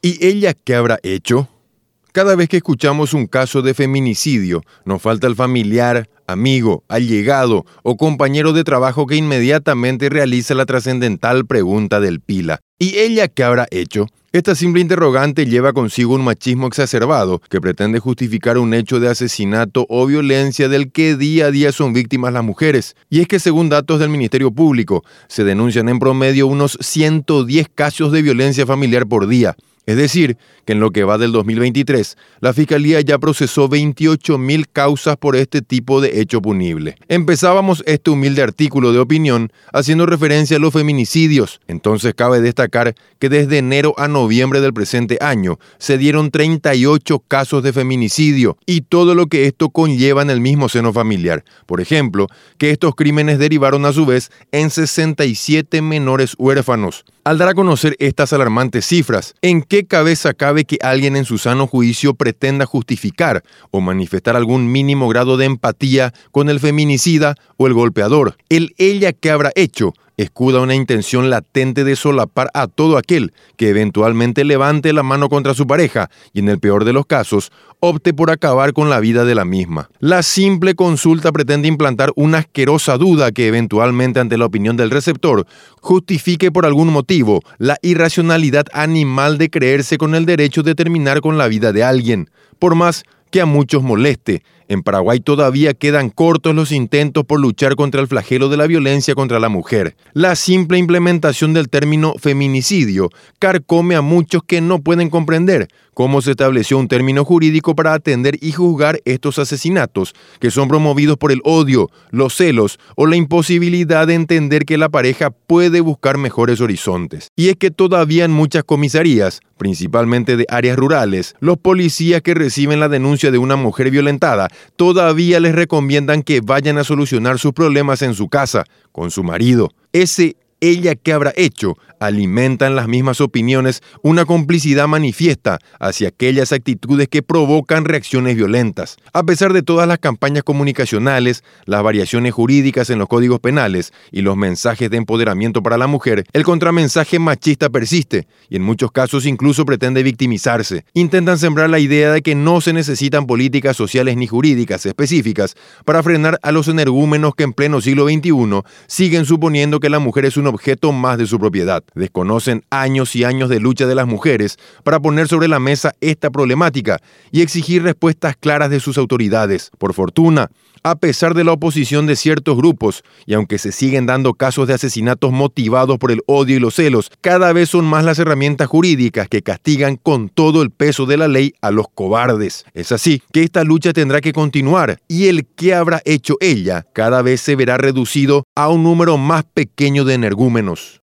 ¿Y ella qué habrá hecho? Cada vez que escuchamos un caso de feminicidio, nos falta el familiar, amigo, allegado o compañero de trabajo que inmediatamente realiza la trascendental pregunta del pila. ¿Y ella qué habrá hecho? Esta simple interrogante lleva consigo un machismo exacerbado que pretende justificar un hecho de asesinato o violencia del que día a día son víctimas las mujeres. Y es que según datos del Ministerio Público, se denuncian en promedio unos 110 casos de violencia familiar por día. Es decir, que en lo que va del 2023, la Fiscalía ya procesó 28.000 causas por este tipo de hecho punible. Empezábamos este humilde artículo de opinión haciendo referencia a los feminicidios. Entonces cabe destacar que desde enero a noviembre del presente año se dieron 38 casos de feminicidio y todo lo que esto conlleva en el mismo seno familiar. Por ejemplo, que estos crímenes derivaron a su vez en 67 menores huérfanos. Al dar a conocer estas alarmantes cifras, ¿en qué cabeza cabe que alguien en su sano juicio pretenda justificar o manifestar algún mínimo grado de empatía con el feminicida o el golpeador? El ella que habrá hecho escuda una intención latente de solapar a todo aquel que eventualmente levante la mano contra su pareja y en el peor de los casos opte por acabar con la vida de la misma. La simple consulta pretende implantar una asquerosa duda que eventualmente ante la opinión del receptor justifique por algún motivo la irracionalidad animal de creerse con el derecho de terminar con la vida de alguien, por más que a muchos moleste. En Paraguay todavía quedan cortos los intentos por luchar contra el flagelo de la violencia contra la mujer. La simple implementación del término feminicidio carcome a muchos que no pueden comprender cómo se estableció un término jurídico para atender y juzgar estos asesinatos, que son promovidos por el odio, los celos o la imposibilidad de entender que la pareja puede buscar mejores horizontes. Y es que todavía en muchas comisarías, principalmente de áreas rurales, los policías que reciben la denuncia de una mujer violentada todavía les recomiendan que vayan a solucionar sus problemas en su casa, con su marido. Ese ella que habrá hecho alimentan las mismas opiniones una complicidad manifiesta hacia aquellas actitudes que provocan reacciones violentas. A pesar de todas las campañas comunicacionales, las variaciones jurídicas en los códigos penales y los mensajes de empoderamiento para la mujer, el contramensaje machista persiste y en muchos casos incluso pretende victimizarse. Intentan sembrar la idea de que no se necesitan políticas sociales ni jurídicas específicas para frenar a los energúmenos que en pleno siglo XXI siguen suponiendo que la mujer es un objeto más de su propiedad. Desconocen años y años de lucha de las mujeres para poner sobre la mesa esta problemática y exigir respuestas claras de sus autoridades. Por fortuna, a pesar de la oposición de ciertos grupos, y aunque se siguen dando casos de asesinatos motivados por el odio y los celos, cada vez son más las herramientas jurídicas que castigan con todo el peso de la ley a los cobardes. Es así que esta lucha tendrá que continuar, y el que habrá hecho ella cada vez se verá reducido a un número más pequeño de energúmenos.